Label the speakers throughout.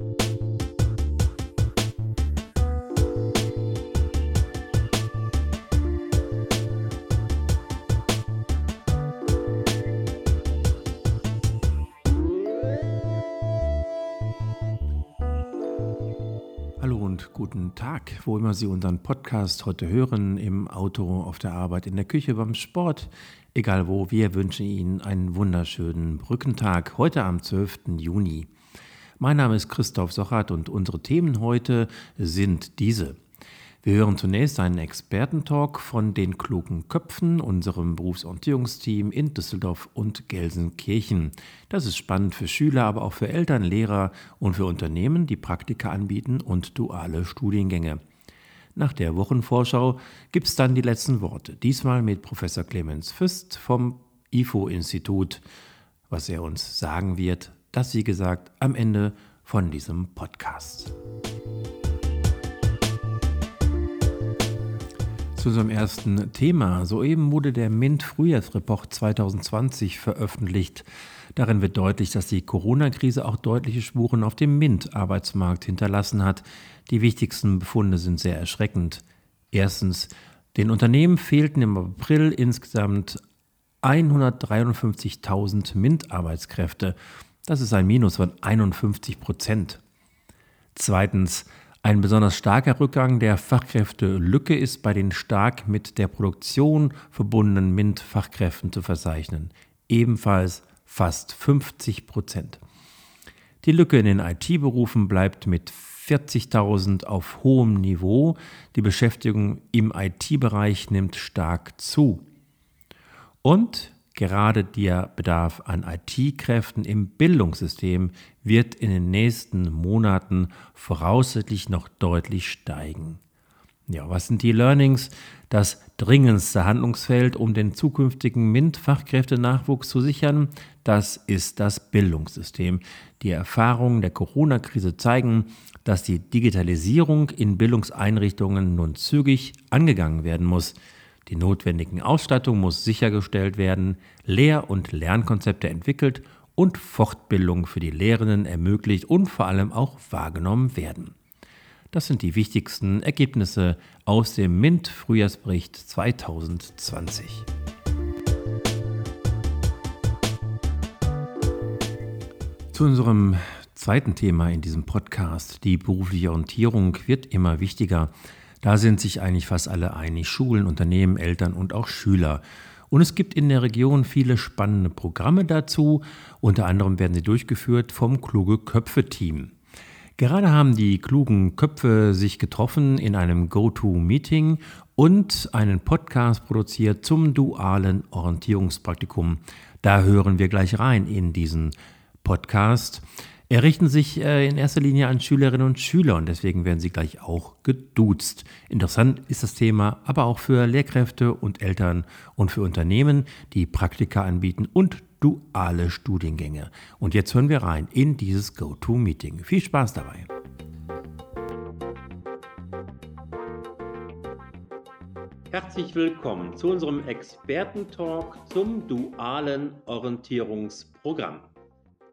Speaker 1: Hallo und guten Tag, wo immer Sie unseren Podcast heute hören, im Auto, auf der Arbeit, in der Küche, beim Sport, egal wo, wir wünschen Ihnen einen wunderschönen Brückentag heute am 12. Juni. Mein Name ist Christoph Sochert und unsere Themen heute sind diese. Wir hören zunächst einen Expertentalk von den klugen Köpfen, unserem Berufsorientierungsteam in Düsseldorf und Gelsenkirchen. Das ist spannend für Schüler, aber auch für Eltern, Lehrer und für Unternehmen, die Praktika anbieten und duale Studiengänge. Nach der Wochenvorschau gibt es dann die letzten Worte. Diesmal mit Professor Clemens Füst vom IFO-Institut, was er uns sagen wird, das wie gesagt am Ende von diesem Podcast. Zu unserem ersten Thema. Soeben wurde der MINT Frühjahrsreport 2020 veröffentlicht. Darin wird deutlich, dass die Corona-Krise auch deutliche Spuren auf dem MINT-Arbeitsmarkt hinterlassen hat. Die wichtigsten Befunde sind sehr erschreckend. Erstens, den Unternehmen fehlten im April insgesamt 153.000 MINT-Arbeitskräfte. Das ist ein Minus von 51 Prozent. Zweitens, ein besonders starker Rückgang der Fachkräftelücke ist bei den stark mit der Produktion verbundenen MINT-Fachkräften zu verzeichnen, ebenfalls fast 50 Prozent. Die Lücke in den IT-Berufen bleibt mit 40.000 auf hohem Niveau. Die Beschäftigung im IT-Bereich nimmt stark zu. Und Gerade der Bedarf an IT-Kräften im Bildungssystem wird in den nächsten Monaten voraussichtlich noch deutlich steigen. Ja, was sind die Learnings? Das dringendste Handlungsfeld, um den zukünftigen MINT-Fachkräftenachwuchs zu sichern, das ist das Bildungssystem. Die Erfahrungen der Corona-Krise zeigen, dass die Digitalisierung in Bildungseinrichtungen nun zügig angegangen werden muss. Die notwendigen Ausstattung muss sichergestellt werden, Lehr- und Lernkonzepte entwickelt und Fortbildung für die Lehrenden ermöglicht und vor allem auch wahrgenommen werden. Das sind die wichtigsten Ergebnisse aus dem MINT Frühjahrsbericht 2020. Zu unserem zweiten Thema in diesem Podcast, die berufliche Orientierung, wird immer wichtiger. Da sind sich eigentlich fast alle einig, Schulen, Unternehmen, Eltern und auch Schüler. Und es gibt in der Region viele spannende Programme dazu. Unter anderem werden sie durchgeführt vom Kluge Köpfe-Team. Gerade haben die klugen Köpfe sich getroffen in einem Go-To-Meeting und einen Podcast produziert zum dualen Orientierungspraktikum. Da hören wir gleich rein in diesen Podcast. Er richten sich äh, in erster Linie an Schülerinnen und Schüler und deswegen werden sie gleich auch geduzt. Interessant ist das Thema aber auch für Lehrkräfte und Eltern und für Unternehmen, die Praktika anbieten und duale Studiengänge. Und jetzt hören wir rein in dieses Go-To-Meeting. Viel Spaß dabei.
Speaker 2: Herzlich willkommen zu unserem Expertentalk zum dualen Orientierungsprogramm.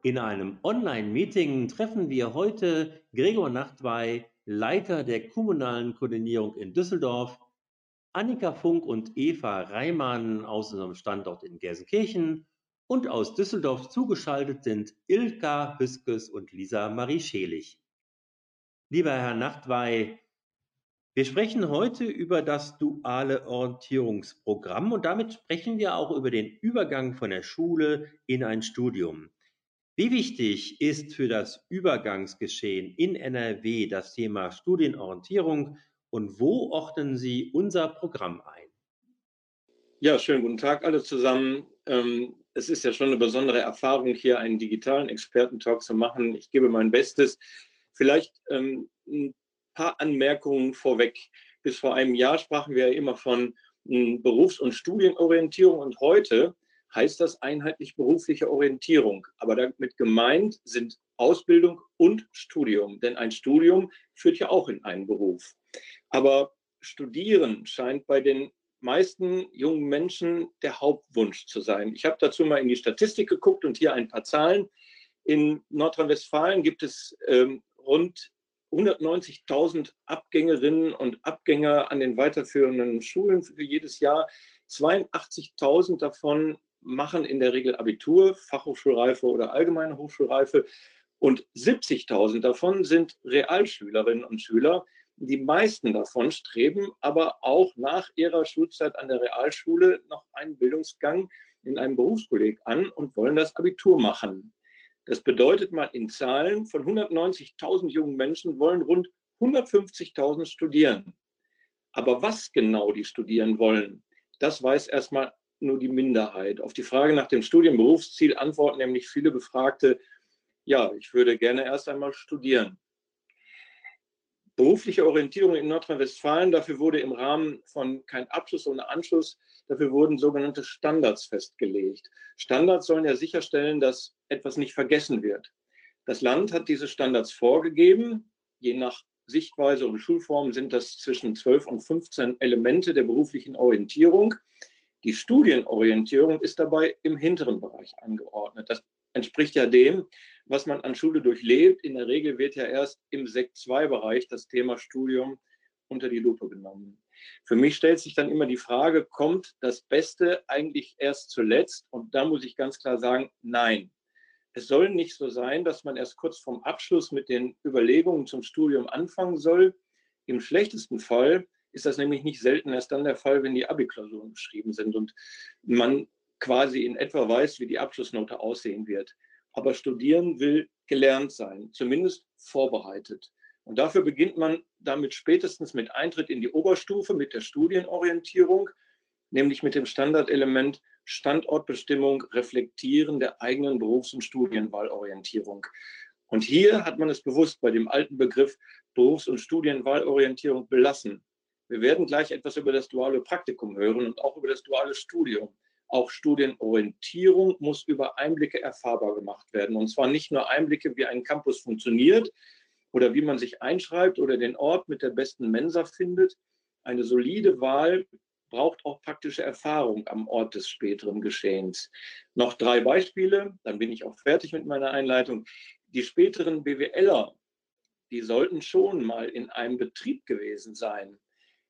Speaker 2: In einem Online-Meeting treffen wir heute Gregor Nachtwey, Leiter der kommunalen Koordinierung in Düsseldorf, Annika Funk und Eva Reimann aus unserem Standort in Gelsenkirchen und aus Düsseldorf zugeschaltet sind Ilka Hüskes und Lisa Marie Schelig. Lieber Herr Nachtwey, wir sprechen heute über das duale Orientierungsprogramm und damit sprechen wir auch über den Übergang von der Schule in ein Studium. Wie wichtig ist für das Übergangsgeschehen in NRW das Thema Studienorientierung und wo ordnen Sie unser Programm ein?
Speaker 3: Ja, schönen guten Tag alle zusammen. Ähm, es ist ja schon eine besondere Erfahrung, hier einen digitalen Expertentalk zu machen. Ich gebe mein Bestes. Vielleicht ähm, ein paar Anmerkungen vorweg. Bis vor einem Jahr sprachen wir ja immer von hm, Berufs- und Studienorientierung und heute heißt das einheitlich berufliche Orientierung. Aber damit gemeint sind Ausbildung und Studium, denn ein Studium führt ja auch in einen Beruf. Aber Studieren scheint bei den meisten jungen Menschen der Hauptwunsch zu sein. Ich habe dazu mal in die Statistik geguckt und hier ein paar Zahlen. In Nordrhein-Westfalen gibt es ähm, rund 190.000 Abgängerinnen und Abgänger an den weiterführenden Schulen für jedes Jahr. 82.000 davon machen in der Regel Abitur, Fachhochschulreife oder allgemeine Hochschulreife. Und 70.000 davon sind Realschülerinnen und Schüler. Die meisten davon streben aber auch nach ihrer Schulzeit an der Realschule noch einen Bildungsgang in einem Berufskolleg an und wollen das Abitur machen. Das bedeutet mal in Zahlen, von 190.000 jungen Menschen wollen rund 150.000 studieren. Aber was genau die studieren wollen, das weiß erstmal nur die Minderheit. Auf die Frage nach dem Studienberufsziel antworten nämlich viele Befragte, ja, ich würde gerne erst einmal studieren. Berufliche Orientierung in Nordrhein-Westfalen, dafür wurde im Rahmen von kein Abschluss ohne Anschluss, dafür wurden sogenannte Standards festgelegt. Standards sollen ja sicherstellen, dass etwas nicht vergessen wird. Das Land hat diese Standards vorgegeben. Je nach Sichtweise und Schulform sind das zwischen 12 und 15 Elemente der beruflichen Orientierung. Die Studienorientierung ist dabei im hinteren Bereich angeordnet. Das entspricht ja dem, was man an Schule durchlebt. In der Regel wird ja erst im Sekt 2-Bereich das Thema Studium unter die Lupe genommen. Für mich stellt sich dann immer die Frage, kommt das Beste eigentlich erst zuletzt? Und da muss ich ganz klar sagen, nein. Es soll nicht so sein, dass man erst kurz vorm Abschluss mit den Überlegungen zum Studium anfangen soll. Im schlechtesten Fall ist das nämlich nicht selten erst dann der Fall, wenn die Abi-Klausuren geschrieben sind und man quasi in etwa weiß, wie die Abschlussnote aussehen wird. Aber studieren will gelernt sein, zumindest vorbereitet. Und dafür beginnt man damit spätestens mit Eintritt in die Oberstufe, mit der Studienorientierung, nämlich mit dem Standardelement Standortbestimmung, Reflektieren der eigenen Berufs- und Studienwahlorientierung. Und hier hat man es bewusst bei dem alten Begriff Berufs- und Studienwahlorientierung belassen. Wir werden gleich etwas über das duale Praktikum hören und auch über das duale Studium. Auch Studienorientierung muss über Einblicke erfahrbar gemacht werden. Und zwar nicht nur Einblicke, wie ein Campus funktioniert oder wie man sich einschreibt oder den Ort mit der besten Mensa findet. Eine solide Wahl braucht auch praktische Erfahrung am Ort des späteren Geschehens. Noch drei Beispiele, dann bin ich auch fertig mit meiner Einleitung. Die späteren BWLer, die sollten schon mal in einem Betrieb gewesen sein.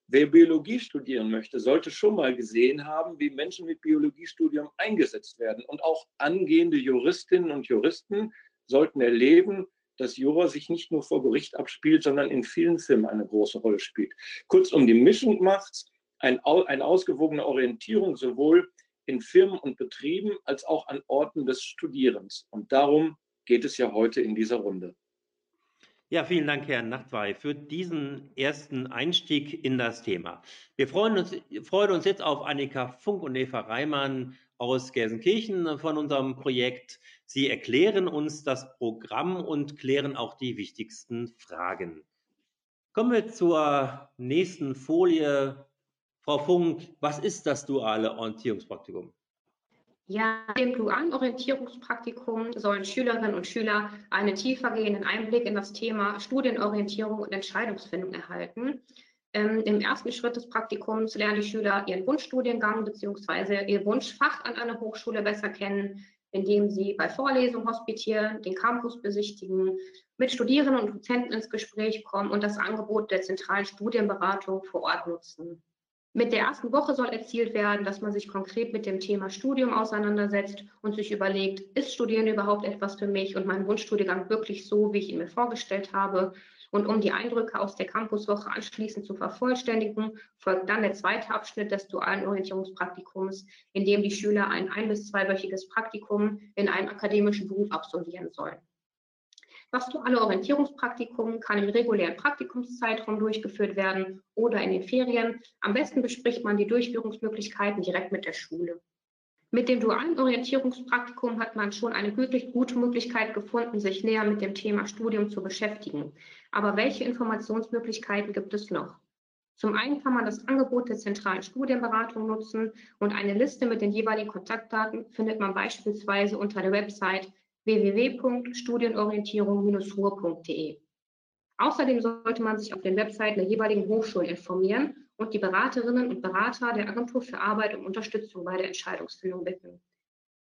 Speaker 3: Wer Biologie studieren möchte, sollte schon mal gesehen haben, wie Menschen mit Biologiestudium eingesetzt werden. Und auch angehende Juristinnen und Juristen sollten erleben, dass Jura sich nicht nur vor Gericht abspielt, sondern in vielen Filmen eine große Rolle spielt. Kurzum, die Mischung macht ein, eine ausgewogene Orientierung sowohl in Firmen und Betrieben als auch an Orten des Studierens. Und darum geht es ja heute in dieser Runde.
Speaker 2: Ja, vielen Dank, Herr Nachtwey, für diesen ersten Einstieg in das Thema. Wir freuen uns, freuen uns jetzt auf Annika Funk und Eva Reimann aus Gelsenkirchen von unserem Projekt. Sie erklären uns das Programm und klären auch die wichtigsten Fragen. Kommen wir zur nächsten Folie. Frau Funk, was ist das duale Orientierungspraktikum?
Speaker 4: Ja, im dualen Orientierungspraktikum sollen Schülerinnen und Schüler einen tiefergehenden Einblick in das Thema Studienorientierung und Entscheidungsfindung erhalten. Ähm, Im ersten Schritt des Praktikums lernen die Schüler ihren Wunschstudiengang bzw. ihr Wunschfach an einer Hochschule besser kennen, indem sie bei Vorlesungen hospitieren, den Campus besichtigen, mit Studierenden und Dozenten ins Gespräch kommen und das Angebot der zentralen Studienberatung vor Ort nutzen. Mit der ersten Woche soll erzielt werden, dass man sich konkret mit dem Thema Studium auseinandersetzt und sich überlegt, ist Studieren überhaupt etwas für mich und mein Wunschstudiengang wirklich so, wie ich ihn mir vorgestellt habe? Und um die Eindrücke aus der Campuswoche anschließend zu vervollständigen, folgt dann der zweite Abschnitt des dualen Orientierungspraktikums, in dem die Schüler ein ein- bis zweiwöchiges Praktikum in einem akademischen Beruf absolvieren sollen. Das duale Orientierungspraktikum kann im regulären Praktikumszeitraum durchgeführt werden oder in den Ferien. Am besten bespricht man die Durchführungsmöglichkeiten direkt mit der Schule. Mit dem dualen Orientierungspraktikum hat man schon eine wirklich gute Möglichkeit gefunden, sich näher mit dem Thema Studium zu beschäftigen. Aber welche Informationsmöglichkeiten gibt es noch? Zum einen kann man das Angebot der zentralen Studienberatung nutzen und eine Liste mit den jeweiligen Kontaktdaten findet man beispielsweise unter der Website www.studienorientierung-ruhr.de. Außerdem sollte man sich auf den Webseiten der jeweiligen Hochschulen informieren und die Beraterinnen und Berater der Agentur für Arbeit um Unterstützung bei der Entscheidungsfindung bitten.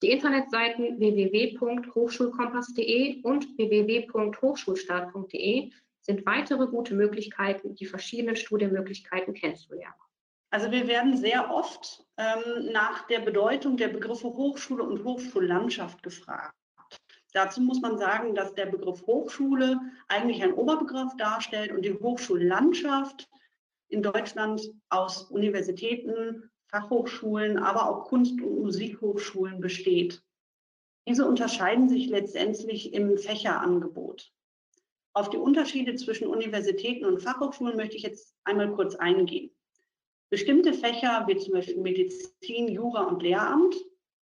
Speaker 4: Die Internetseiten www.hochschulkompass.de und www.hochschulstart.de sind weitere gute Möglichkeiten, die verschiedenen Studienmöglichkeiten kennenzulernen.
Speaker 5: Also wir werden sehr oft ähm, nach der Bedeutung der Begriffe Hochschule und Hochschullandschaft gefragt. Dazu muss man sagen, dass der Begriff Hochschule eigentlich ein Oberbegriff darstellt und die Hochschullandschaft in Deutschland aus Universitäten, Fachhochschulen, aber auch Kunst- und Musikhochschulen besteht. Diese unterscheiden sich letztendlich im Fächerangebot. Auf die Unterschiede zwischen Universitäten und Fachhochschulen möchte ich jetzt einmal kurz eingehen. Bestimmte Fächer, wie zum Beispiel Medizin, Jura und Lehramt,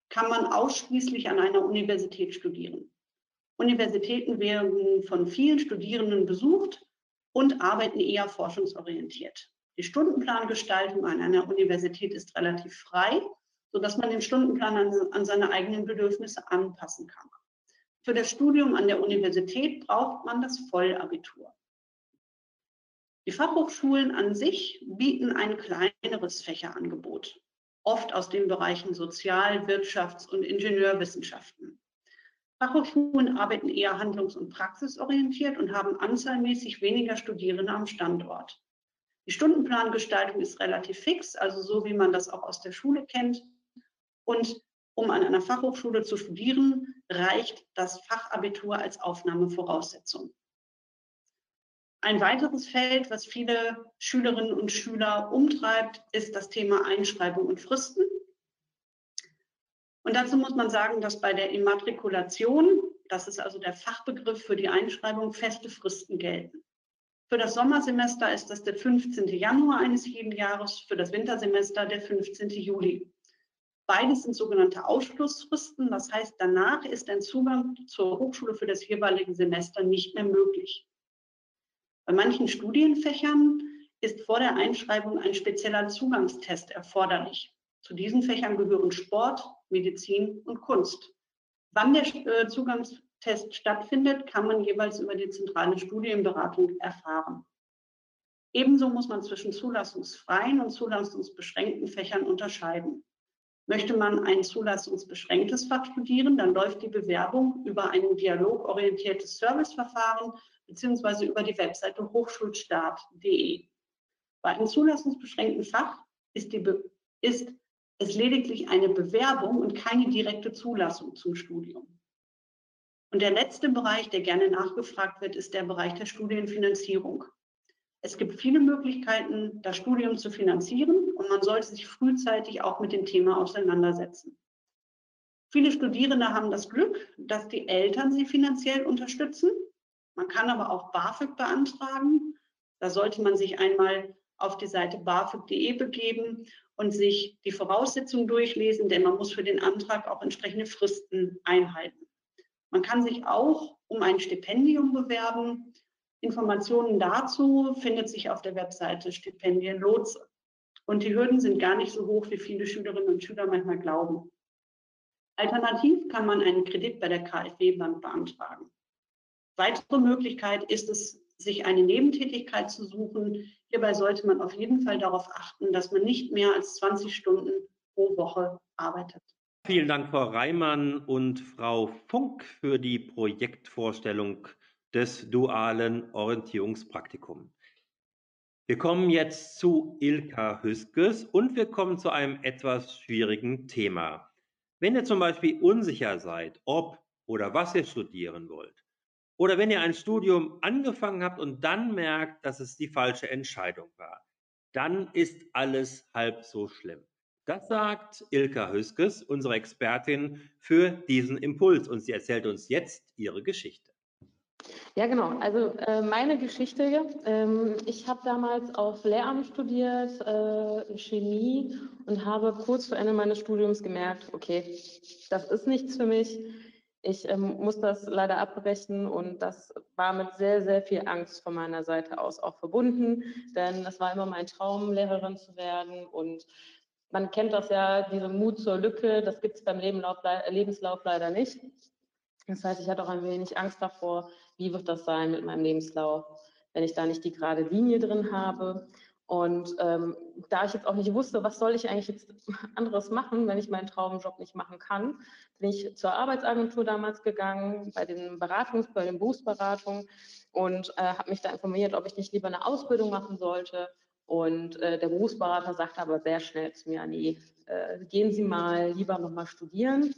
Speaker 5: kann man ausschließlich an einer Universität studieren. Universitäten werden von vielen Studierenden besucht und arbeiten eher forschungsorientiert. Die Stundenplangestaltung an einer Universität ist relativ frei, sodass man den Stundenplan an, an seine eigenen Bedürfnisse anpassen kann. Für das Studium an der Universität braucht man das Vollabitur. Die Fachhochschulen an sich bieten ein kleineres Fächerangebot, oft aus den Bereichen Sozial-, Wirtschafts- und Ingenieurwissenschaften. Fachhochschulen arbeiten eher handlungs- und praxisorientiert und haben anzahlmäßig weniger Studierende am Standort. Die Stundenplangestaltung ist relativ fix, also so wie man das auch aus der Schule kennt. Und um an einer Fachhochschule zu studieren, reicht das Fachabitur als Aufnahmevoraussetzung. Ein weiteres Feld, was viele Schülerinnen und Schüler umtreibt, ist das Thema Einschreibung und Fristen. Und dazu muss man sagen, dass bei der Immatrikulation, das ist also der Fachbegriff für die Einschreibung, feste Fristen gelten. Für das Sommersemester ist das der 15. Januar eines jeden Jahres, für das Wintersemester der 15. Juli. Beides sind sogenannte Ausschlussfristen, das heißt, danach ist ein Zugang zur Hochschule für das jeweilige Semester nicht mehr möglich. Bei manchen Studienfächern ist vor der Einschreibung ein spezieller Zugangstest erforderlich. Zu diesen Fächern gehören Sport, Medizin und Kunst. Wann der äh, Zugangstest stattfindet, kann man jeweils über die zentrale Studienberatung erfahren. Ebenso muss man zwischen zulassungsfreien und zulassungsbeschränkten Fächern unterscheiden. Möchte man ein zulassungsbeschränktes Fach studieren, dann läuft die Bewerbung über ein dialogorientiertes Serviceverfahren beziehungsweise über die Webseite hochschulstart.de. Bei einem zulassungsbeschränkten Fach ist, die, ist es lediglich eine Bewerbung und keine direkte Zulassung zum Studium. Und der letzte Bereich, der gerne nachgefragt wird, ist der Bereich der Studienfinanzierung. Es gibt viele Möglichkeiten, das Studium zu finanzieren und man sollte sich frühzeitig auch mit dem Thema auseinandersetzen. Viele Studierende haben das Glück, dass die Eltern sie finanziell unterstützen man kann aber auch BAföG beantragen. Da sollte man sich einmal auf die Seite bafög.de begeben und sich die Voraussetzungen durchlesen, denn man muss für den Antrag auch entsprechende Fristen einhalten. Man kann sich auch um ein Stipendium bewerben. Informationen dazu findet sich auf der Webseite Stipendien Lotse. Und die Hürden sind gar nicht so hoch, wie viele Schülerinnen und Schüler manchmal glauben. Alternativ kann man einen Kredit bei der KfW-Bank beantragen. Weitere Möglichkeit ist es, sich eine Nebentätigkeit zu suchen. Hierbei sollte man auf jeden Fall darauf achten, dass man nicht mehr als 20 Stunden pro Woche arbeitet.
Speaker 2: Vielen Dank, Frau Reimann und Frau Funk, für die Projektvorstellung des dualen Orientierungspraktikums. Wir kommen jetzt zu Ilka Hüskes und wir kommen zu einem etwas schwierigen Thema. Wenn ihr zum Beispiel unsicher seid, ob oder was ihr studieren wollt, oder wenn ihr ein Studium angefangen habt und dann merkt, dass es die falsche Entscheidung war, dann ist alles halb so schlimm. Das sagt Ilka Hüskes, unsere Expertin für diesen Impuls. Und sie erzählt uns jetzt ihre Geschichte.
Speaker 6: Ja, genau. Also äh, meine Geschichte, ähm, ich habe damals auf Lehramt studiert, äh, Chemie und habe kurz vor Ende meines Studiums gemerkt, okay, das ist nichts für mich. Ich ähm, muss das leider abbrechen und das war mit sehr, sehr viel Angst von meiner Seite aus auch verbunden, denn es war immer mein Traum, Lehrerin zu werden und man kennt das ja, diese Mut zur Lücke, das gibt es beim Lebenslauf leider nicht. Das heißt, ich hatte auch ein wenig Angst davor, wie wird das sein mit meinem Lebenslauf, wenn ich da nicht die gerade Linie drin habe. Und ähm, da ich jetzt auch nicht wusste, was soll ich eigentlich jetzt anderes machen, wenn ich meinen Traumjob nicht machen kann, bin ich zur Arbeitsagentur damals gegangen, bei den Beratungs-, bei den Berufsberatungen und äh, habe mich da informiert, ob ich nicht lieber eine Ausbildung machen sollte. Und äh, der Berufsberater sagte aber sehr schnell zu mir, nee, äh, gehen Sie mal lieber nochmal studieren.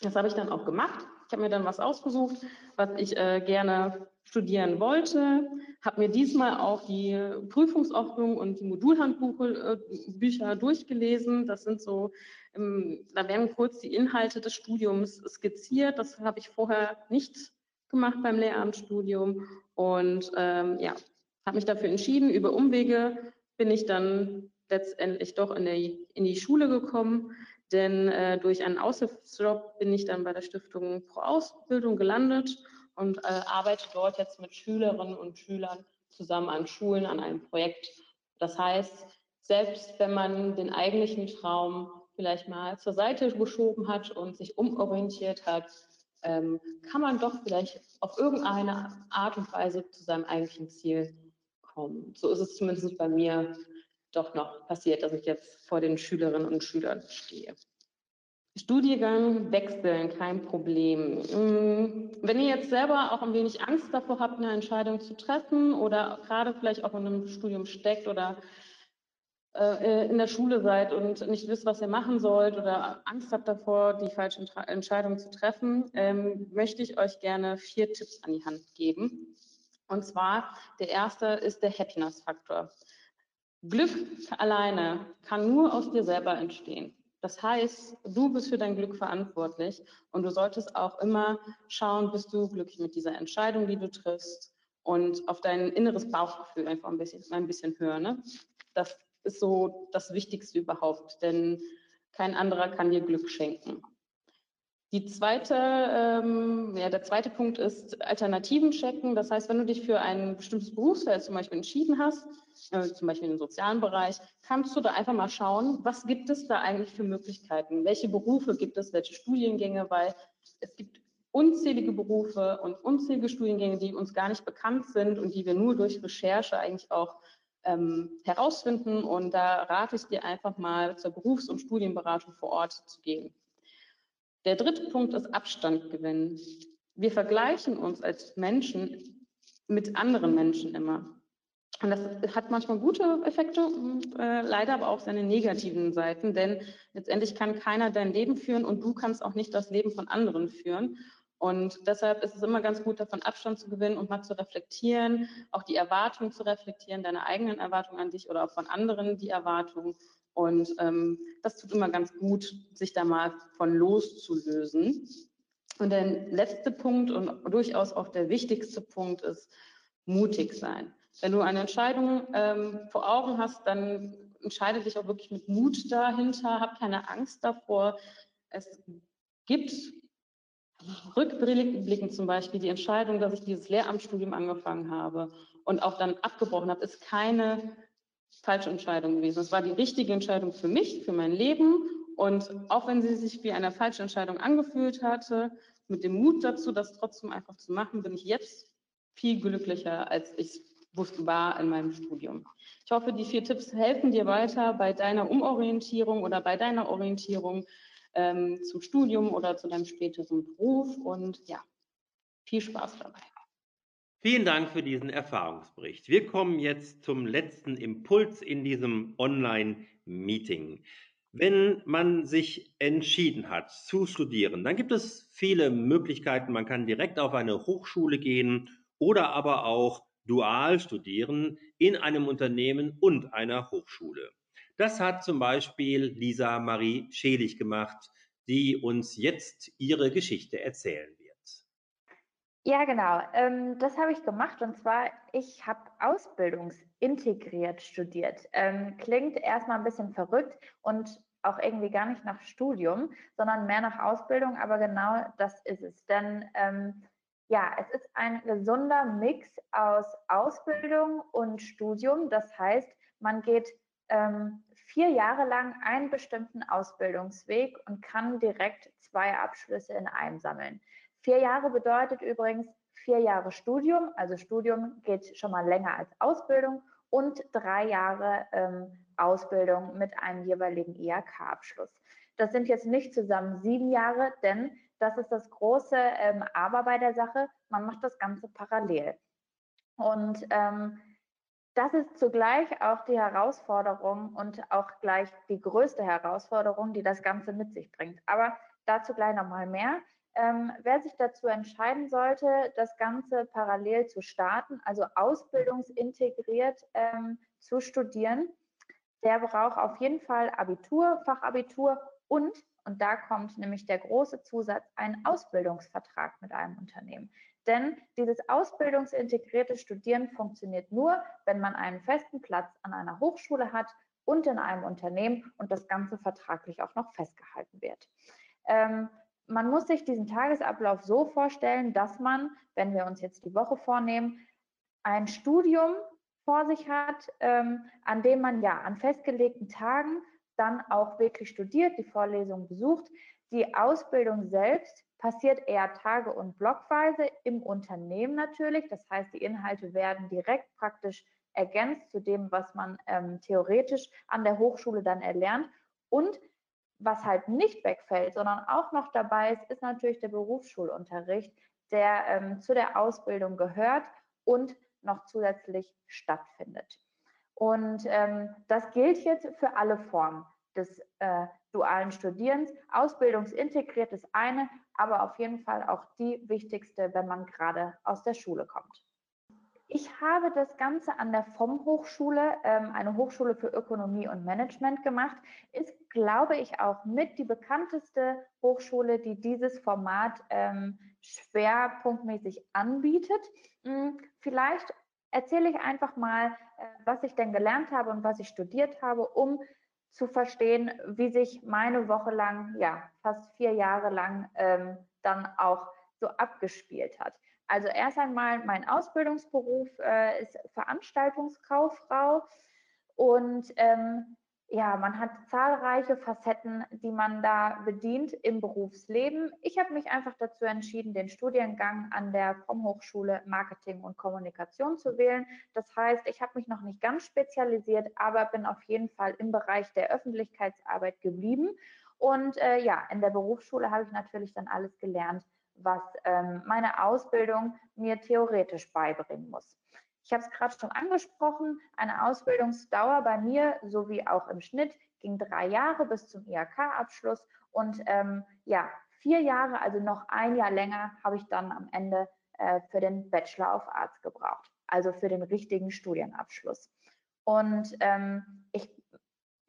Speaker 6: Das habe ich dann auch gemacht. Ich habe mir dann was ausgesucht, was ich äh, gerne studieren wollte, habe mir diesmal auch die Prüfungsordnung und die Modulhandbücher äh, durchgelesen. Das sind so, ähm, da werden kurz die Inhalte des Studiums skizziert. Das habe ich vorher nicht gemacht beim Lehramtsstudium und ähm, ja, habe mich dafür entschieden. Über Umwege bin ich dann letztendlich doch in, der, in die Schule gekommen, denn äh, durch einen Aushilfsjob bin ich dann bei der Stiftung Pro Ausbildung gelandet und äh, arbeite dort jetzt mit Schülerinnen und Schülern zusammen an Schulen an einem Projekt. Das heißt, selbst wenn man den eigentlichen Traum vielleicht mal zur Seite geschoben hat und sich umorientiert hat, ähm, kann man doch vielleicht auf irgendeine Art und Weise zu seinem eigentlichen Ziel kommen. So ist es zumindest bei mir doch noch passiert, dass ich jetzt vor den Schülerinnen und Schülern stehe. Studiengang wechseln, kein Problem. Mm, wenn ihr jetzt selber auch ein wenig Angst davor habt, eine Entscheidung zu treffen oder gerade vielleicht auch in einem Studium steckt oder äh, in der Schule seid und nicht wisst, was ihr machen sollt oder Angst habt davor, die falsche Entscheidung zu treffen, ähm, möchte ich euch gerne vier Tipps an die Hand geben. Und zwar, der erste ist der Happiness-Faktor. Glück alleine kann nur aus dir selber entstehen. Das heißt, du bist für dein Glück verantwortlich und du solltest auch immer schauen, bist du glücklich mit dieser Entscheidung, die du triffst und auf dein inneres Bauchgefühl einfach ein bisschen, ein bisschen hören. Ne? Das ist so das Wichtigste überhaupt, denn kein anderer kann dir Glück schenken. Die zweite, ähm, ja, der zweite Punkt ist Alternativen checken. Das heißt, wenn du dich für ein bestimmtes Berufsfeld zum Beispiel entschieden hast, äh, zum Beispiel im sozialen Bereich, kannst du da einfach mal schauen, was gibt es da eigentlich für Möglichkeiten? Welche Berufe gibt es, welche Studiengänge? Weil es gibt unzählige Berufe und unzählige Studiengänge, die uns gar nicht bekannt sind und die wir nur durch Recherche eigentlich auch ähm, herausfinden. Und da rate ich dir einfach mal zur Berufs- und Studienberatung vor Ort zu gehen. Der dritte Punkt ist Abstand gewinnen. Wir vergleichen uns als Menschen mit anderen Menschen immer. Und das hat manchmal gute Effekte, äh, leider aber auch seine negativen Seiten, denn letztendlich kann keiner dein Leben führen und du kannst auch nicht das Leben von anderen führen. Und deshalb ist es immer ganz gut, davon Abstand zu gewinnen und mal zu reflektieren, auch die Erwartungen zu reflektieren, deine eigenen Erwartungen an dich oder auch von anderen die Erwartungen und ähm, das tut immer ganz gut, sich da mal von loszulösen. Und der letzte Punkt und durchaus auch der wichtigste Punkt ist mutig sein. Wenn du eine Entscheidung ähm, vor Augen hast, dann entscheide dich auch wirklich mit Mut dahinter, hab keine Angst davor. Es gibt rückblickend zum Beispiel die Entscheidung, dass ich dieses Lehramtsstudium angefangen habe und auch dann abgebrochen habe, ist keine falsche Entscheidung gewesen. Es war die richtige Entscheidung für mich, für mein Leben. Und auch wenn sie sich wie eine falsche Entscheidung angefühlt hatte, mit dem Mut dazu, das trotzdem einfach zu machen, bin ich jetzt viel glücklicher, als ich wusste war in meinem Studium. Ich hoffe, die vier Tipps helfen dir weiter bei deiner Umorientierung oder bei deiner Orientierung ähm, zum Studium oder zu deinem späteren Beruf. Und ja, viel Spaß dabei.
Speaker 2: Vielen Dank für diesen Erfahrungsbericht. Wir kommen jetzt zum letzten Impuls in diesem Online-Meeting. Wenn man sich entschieden hat zu studieren, dann gibt es viele Möglichkeiten. Man kann direkt auf eine Hochschule gehen oder aber auch dual studieren in einem Unternehmen und einer Hochschule. Das hat zum Beispiel Lisa Marie Schelig gemacht, die uns jetzt ihre Geschichte erzählen.
Speaker 7: Ja, genau. Ähm, das habe ich gemacht und zwar, ich habe ausbildungsintegriert studiert. Ähm, klingt erstmal ein bisschen verrückt und auch irgendwie gar nicht nach Studium, sondern mehr nach Ausbildung, aber genau das ist es. Denn ähm, ja, es ist ein gesunder Mix aus Ausbildung und Studium. Das heißt, man geht ähm, vier Jahre lang einen bestimmten Ausbildungsweg und kann direkt zwei Abschlüsse in einem sammeln. Vier Jahre bedeutet übrigens vier Jahre Studium. Also Studium geht schon mal länger als Ausbildung und drei Jahre ähm, Ausbildung mit einem jeweiligen IHK-Abschluss. Das sind jetzt nicht zusammen sieben Jahre, denn das ist das große ähm, Aber bei der Sache, man macht das Ganze parallel. Und ähm, das ist zugleich auch die Herausforderung und auch gleich die größte Herausforderung, die das Ganze mit sich bringt. Aber dazu gleich nochmal mehr. Ähm, wer sich dazu entscheiden sollte, das Ganze parallel zu starten, also ausbildungsintegriert ähm, zu studieren, der braucht auf jeden Fall Abitur, Fachabitur und, und da kommt nämlich der große Zusatz, einen Ausbildungsvertrag mit einem Unternehmen. Denn dieses ausbildungsintegrierte Studieren funktioniert nur, wenn man einen festen Platz an einer Hochschule hat und in einem Unternehmen und das Ganze vertraglich auch noch festgehalten wird. Ähm, man muss sich diesen Tagesablauf so vorstellen, dass man, wenn wir uns jetzt die Woche vornehmen, ein Studium vor sich hat, ähm, an dem man ja an festgelegten Tagen dann auch wirklich studiert, die Vorlesung besucht. Die Ausbildung selbst passiert eher tage- und blockweise im Unternehmen natürlich. Das heißt, die Inhalte werden direkt praktisch ergänzt zu dem, was man ähm, theoretisch an der Hochschule dann erlernt. Und was halt nicht wegfällt, sondern auch noch dabei ist, ist natürlich der Berufsschulunterricht, der ähm, zu der Ausbildung gehört und noch zusätzlich stattfindet. Und ähm, das gilt jetzt für alle Formen des äh, dualen Studierens. Ausbildungsintegriert ist eine, aber auf jeden Fall auch die wichtigste, wenn man gerade aus der Schule kommt. Ich habe das Ganze an der FOM Hochschule, ähm, eine Hochschule für Ökonomie und Management gemacht. Ist, glaube ich, auch mit die bekannteste Hochschule, die dieses Format ähm, schwerpunktmäßig anbietet. Hm, vielleicht erzähle ich einfach mal, äh, was ich denn gelernt habe und was ich studiert habe, um zu verstehen, wie sich meine Woche lang, ja, fast vier Jahre lang ähm, dann auch so abgespielt hat. Also erst einmal mein Ausbildungsberuf äh, ist Veranstaltungskauffrau und ähm, ja, man hat zahlreiche Facetten, die man da bedient im Berufsleben. Ich habe mich einfach dazu entschieden, den Studiengang an der Vom Hochschule Marketing und Kommunikation zu wählen. Das heißt, ich habe mich noch nicht ganz spezialisiert, aber bin auf jeden Fall im Bereich der Öffentlichkeitsarbeit geblieben. Und äh, ja, in der Berufsschule habe ich natürlich dann alles gelernt, was ähm, meine Ausbildung mir theoretisch beibringen muss. Ich habe es gerade schon angesprochen, eine Ausbildungsdauer bei mir sowie auch im Schnitt ging drei Jahre bis zum IHK-Abschluss und ähm, ja, vier Jahre, also noch ein Jahr länger, habe ich dann am Ende äh, für den Bachelor of Arts gebraucht, also für den richtigen Studienabschluss. Und ähm, ich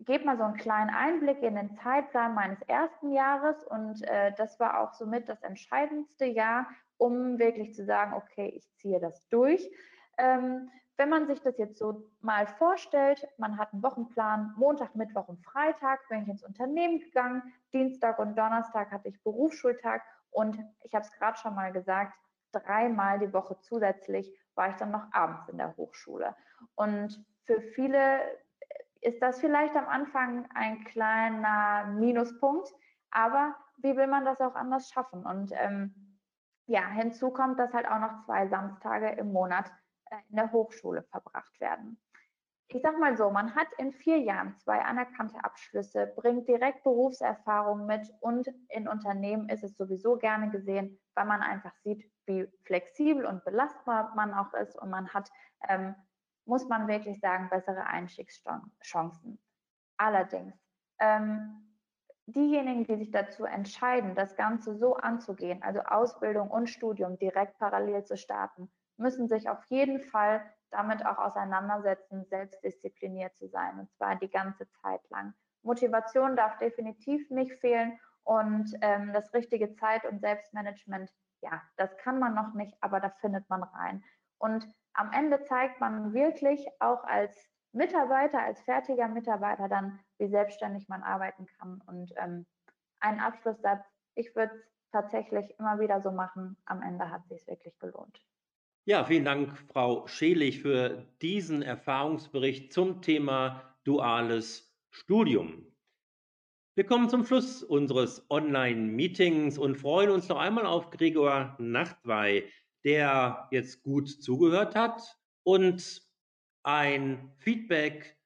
Speaker 7: gebe mal so einen kleinen Einblick in den Zeitplan meines ersten Jahres und äh, das war auch somit das entscheidendste Jahr, um wirklich zu sagen, okay, ich ziehe das durch. Ähm, wenn man sich das jetzt so mal vorstellt, man hat einen Wochenplan, Montag, Mittwoch und Freitag bin ich ins Unternehmen gegangen, Dienstag und Donnerstag hatte ich Berufsschultag und ich habe es gerade schon mal gesagt, dreimal die Woche zusätzlich war ich dann noch abends in der Hochschule. Und für viele ist das vielleicht am Anfang ein kleiner Minuspunkt, aber wie will man das auch anders schaffen? Und ähm, ja, hinzu kommt, dass halt auch noch zwei Samstage im Monat äh, in der Hochschule verbracht werden. Ich sag mal so, man hat in vier Jahren zwei anerkannte Abschlüsse, bringt direkt Berufserfahrung mit und in Unternehmen ist es sowieso gerne gesehen, weil man einfach sieht, wie flexibel und belastbar man auch ist und man hat, ähm, muss man wirklich sagen, bessere Einstiegschancen. Allerdings, ähm, diejenigen, die sich dazu entscheiden, das Ganze so anzugehen, also Ausbildung und Studium direkt parallel zu starten, müssen sich auf jeden Fall damit auch auseinandersetzen, selbstdiszipliniert zu sein und zwar die ganze Zeit lang. Motivation darf definitiv nicht fehlen und ähm, das richtige Zeit- und Selbstmanagement, ja, das kann man noch nicht, aber da findet man rein. Und am Ende zeigt man wirklich auch als Mitarbeiter, als fertiger Mitarbeiter dann, wie selbstständig man arbeiten kann. Und ähm, ein Abschlusssatz, ich würde es tatsächlich immer wieder so machen, am Ende hat es sich wirklich gelohnt.
Speaker 2: Ja, vielen Dank, Frau Schelig, für diesen Erfahrungsbericht zum Thema duales Studium. Wir kommen zum Schluss unseres Online-Meetings und freuen uns noch einmal auf Gregor Nachtwey, der jetzt gut zugehört hat und ein Feedback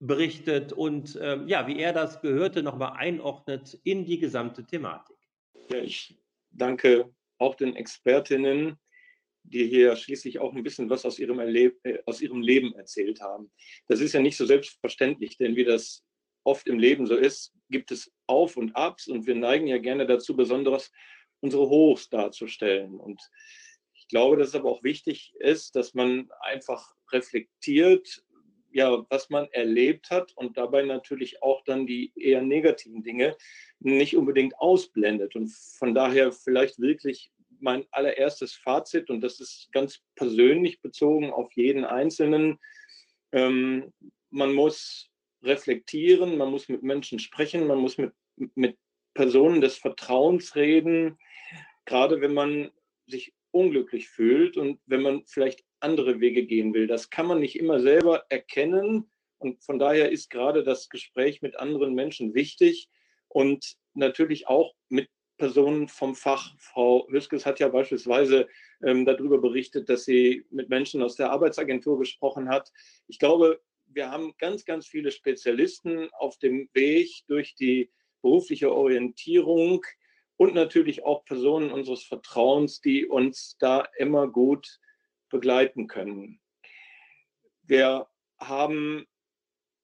Speaker 2: berichtet und ähm, ja, wie er das Gehörte nochmal einordnet in die gesamte Thematik.
Speaker 3: Ja, ich danke auch den Expertinnen, die hier schließlich auch ein bisschen was aus ihrem, Erleb äh, aus ihrem Leben erzählt haben. Das ist ja nicht so selbstverständlich, denn wie das oft im Leben so ist, gibt es Auf und Abs und wir neigen ja gerne dazu, besonders unsere Hochs darzustellen. Und ich glaube, dass es aber auch wichtig ist, dass man einfach reflektiert, ja, was man erlebt hat und dabei natürlich auch dann die eher negativen Dinge nicht unbedingt ausblendet. Und von daher vielleicht wirklich mein allererstes Fazit, und das ist ganz persönlich bezogen auf jeden Einzelnen. Ähm, man muss reflektieren, man muss mit Menschen sprechen, man muss mit, mit Personen des Vertrauens reden, gerade wenn man sich unglücklich fühlt und wenn man vielleicht andere Wege gehen will. Das kann man nicht immer selber erkennen und von daher ist gerade das Gespräch mit anderen Menschen wichtig und natürlich auch mit Personen vom Fach. Frau Hüskes hat ja beispielsweise ähm, darüber berichtet, dass sie mit Menschen aus der Arbeitsagentur gesprochen hat. Ich glaube, wir haben ganz, ganz viele Spezialisten auf dem Weg durch die berufliche Orientierung und natürlich auch Personen unseres Vertrauens, die uns da immer gut begleiten können. Wir haben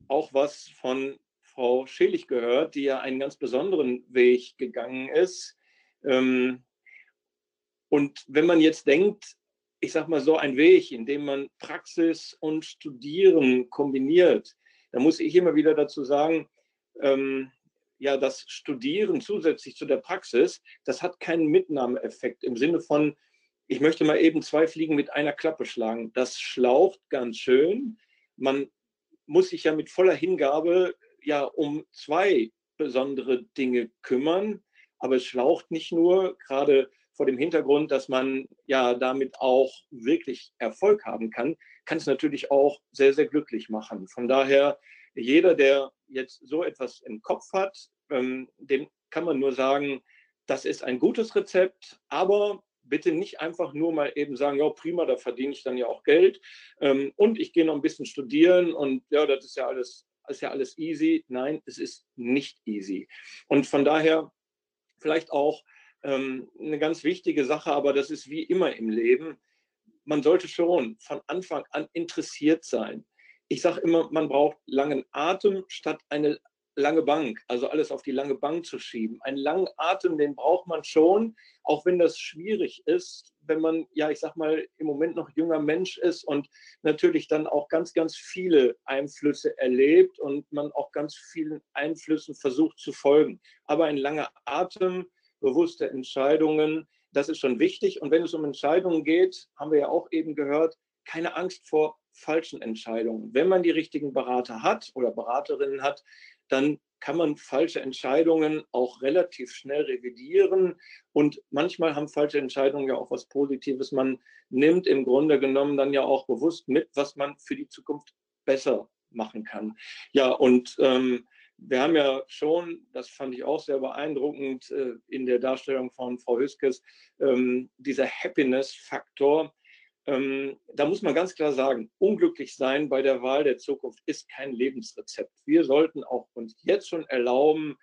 Speaker 3: auch was von Frau Schelig gehört, die ja einen ganz besonderen Weg gegangen ist. Ähm, und wenn man jetzt denkt, ich sage mal so ein Weg, in dem man Praxis und Studieren kombiniert, da muss ich immer wieder dazu sagen, ähm, ja, das Studieren zusätzlich zu der Praxis, das hat keinen Mitnahmeeffekt im Sinne von, ich möchte mal eben zwei Fliegen mit einer Klappe schlagen. Das schlaucht ganz schön. Man muss sich ja mit voller Hingabe ja um zwei besondere Dinge kümmern, aber es schlaucht nicht nur, gerade vor dem Hintergrund, dass man ja damit auch wirklich Erfolg haben kann, kann es natürlich auch sehr, sehr glücklich machen. Von daher, jeder, der jetzt so etwas im Kopf hat, ähm, dem kann man nur sagen, das ist ein gutes Rezept, aber bitte nicht einfach nur mal eben sagen, ja prima, da verdiene ich dann ja auch Geld ähm, und ich gehe noch ein bisschen studieren und ja, das ist ja alles, ist ja alles easy. Nein, es ist nicht easy. Und von daher vielleicht auch ähm, eine ganz wichtige Sache, aber das ist wie immer im Leben. Man sollte schon von Anfang an interessiert sein. Ich sage immer, man braucht langen Atem statt eine lange Bank, also alles auf die lange Bank zu schieben. Einen langen Atem, den braucht man schon, auch wenn das schwierig ist, wenn man, ja, ich sag mal, im Moment noch junger Mensch ist und natürlich dann auch ganz, ganz viele Einflüsse erlebt und man auch ganz vielen Einflüssen versucht zu folgen. Aber ein langer Atem, bewusste Entscheidungen, das ist schon wichtig. Und wenn es um Entscheidungen geht, haben wir ja auch eben gehört, keine Angst vor falschen Entscheidungen. Wenn man die richtigen Berater hat oder Beraterinnen hat, dann kann man falsche Entscheidungen auch relativ schnell revidieren. Und manchmal haben falsche Entscheidungen ja auch was Positives. Man nimmt im Grunde genommen dann ja auch bewusst mit, was man für die Zukunft besser machen kann. Ja, und ähm, wir haben ja schon, das fand ich auch sehr beeindruckend äh, in der Darstellung von Frau Hüskes, ähm, dieser Happiness-Faktor, ähm, da muss man ganz klar sagen, unglücklich sein bei der Wahl der Zukunft ist kein Lebensrezept. Wir sollten auch uns jetzt schon erlauben,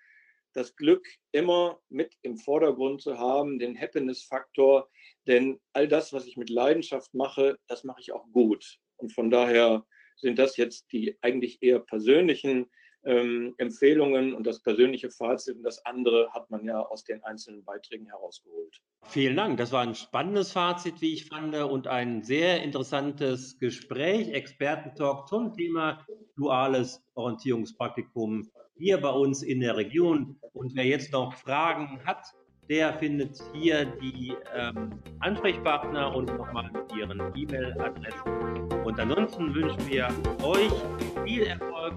Speaker 3: das Glück immer mit im Vordergrund zu haben, den Happiness-Faktor, denn all das, was ich mit Leidenschaft mache, das mache ich auch gut. Und von daher sind das jetzt die eigentlich eher persönlichen ähm, Empfehlungen und das persönliche Fazit und das andere hat man ja aus den einzelnen Beiträgen herausgeholt.
Speaker 2: Vielen Dank. Das war ein spannendes Fazit, wie ich fand, und ein sehr interessantes Gespräch, Expertentalk zum Thema duales Orientierungspraktikum hier bei uns in der Region. Und wer jetzt noch Fragen hat, der findet hier die ähm, Ansprechpartner und nochmal ihren E-Mail-Adressen. Und ansonsten wünschen wir euch viel Erfolg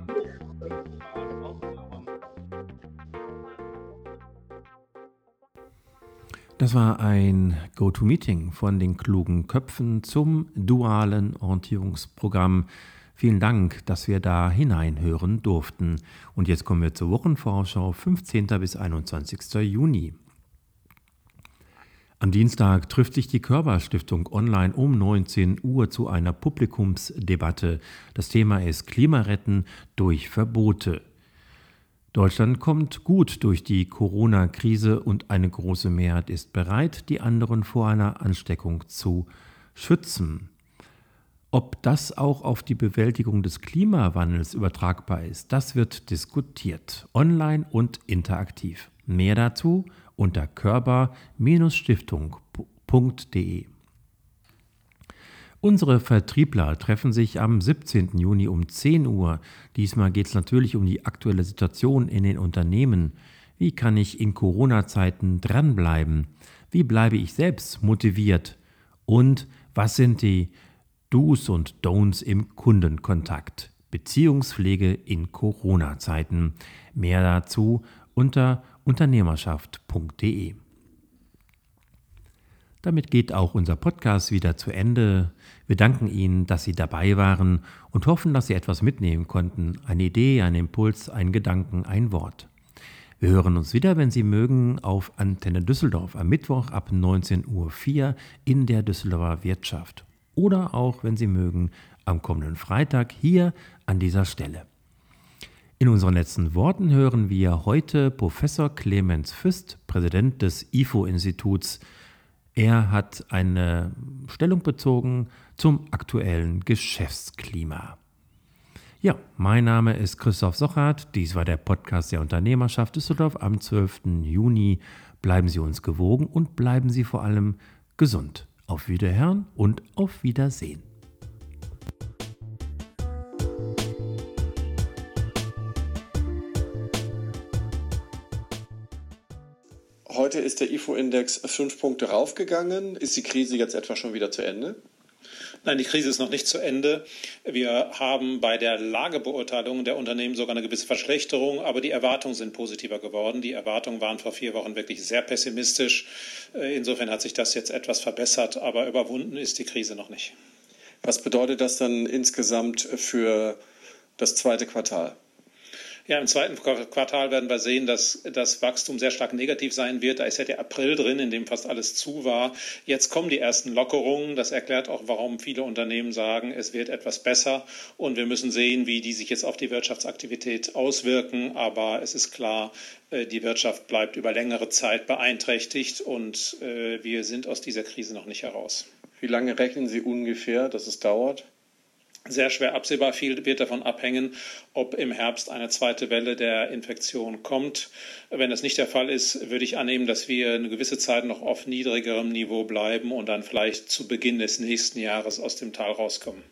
Speaker 1: das war ein Go-To-Meeting von den klugen Köpfen zum dualen Orientierungsprogramm. Vielen Dank, dass wir da hineinhören durften. Und jetzt kommen wir zur Wochenvorschau 15. bis 21. Juni. Am Dienstag trifft sich die Körperstiftung online um 19 Uhr zu einer Publikumsdebatte. Das Thema ist Klimaretten durch Verbote. Deutschland kommt gut durch die Corona-Krise und eine große Mehrheit ist bereit, die anderen vor einer Ansteckung zu schützen. Ob das auch auf die Bewältigung des Klimawandels übertragbar ist, das wird diskutiert, online und interaktiv. Mehr dazu unter körper-stiftung.de. Unsere Vertriebler treffen sich am 17. Juni um 10 Uhr. Diesmal geht es natürlich um die aktuelle Situation in den Unternehmen. Wie kann ich in Corona-Zeiten dranbleiben? Wie bleibe ich selbst motiviert? Und was sind die Do's und Don'ts im Kundenkontakt? Beziehungspflege in Corona-Zeiten. Mehr dazu unter unternehmerschaft.de. Damit geht auch unser Podcast wieder zu Ende. Wir danken Ihnen, dass Sie dabei waren und hoffen, dass Sie etwas mitnehmen konnten. Eine Idee, ein Impuls, ein Gedanken, ein Wort. Wir hören uns wieder, wenn Sie mögen, auf Antenne Düsseldorf am Mittwoch ab 19.04 Uhr in der Düsseldorfer Wirtschaft. Oder auch, wenn Sie mögen, am kommenden Freitag hier an dieser Stelle. In unseren letzten Worten hören wir heute Professor Clemens Füst, Präsident des IFO-Instituts. Er hat eine Stellung bezogen zum aktuellen Geschäftsklima. Ja, mein Name ist Christoph Sochert. Dies war der Podcast der Unternehmerschaft Düsseldorf am 12. Juni. Bleiben Sie uns gewogen und bleiben Sie vor allem gesund. Auf Wiederhören und auf Wiedersehen.
Speaker 8: Heute ist der IFO-Index fünf Punkte raufgegangen. Ist die Krise jetzt etwa schon wieder zu Ende?
Speaker 9: Nein, die Krise ist noch nicht zu Ende. Wir haben bei der Lagebeurteilung der Unternehmen sogar eine gewisse Verschlechterung, aber die Erwartungen sind positiver geworden. Die Erwartungen waren vor vier Wochen wirklich sehr pessimistisch. Äh, insofern hat sich das jetzt etwas verbessert, aber überwunden ist die Krise noch nicht.
Speaker 8: Was bedeutet das dann insgesamt für das zweite Quartal?
Speaker 9: Ja, im zweiten Quartal werden wir sehen, dass das Wachstum sehr stark negativ sein wird. Da ist ja der April drin, in dem fast alles zu war. Jetzt kommen die ersten Lockerungen. Das erklärt auch, warum viele Unternehmen sagen, es wird etwas besser. Und wir müssen sehen, wie die sich jetzt auf die Wirtschaftsaktivität auswirken. Aber es ist klar, äh, die Wirtschaft bleibt über längere Zeit beeinträchtigt und äh, wir sind aus dieser Krise noch nicht heraus.
Speaker 8: Wie lange rechnen Sie ungefähr, dass es dauert?
Speaker 9: Sehr schwer absehbar. Viel wird davon abhängen, ob im Herbst eine zweite Welle der Infektion kommt. Wenn das nicht der Fall ist, würde ich annehmen, dass wir eine gewisse Zeit noch auf niedrigerem Niveau bleiben und dann vielleicht zu Beginn des nächsten Jahres aus dem Tal rauskommen.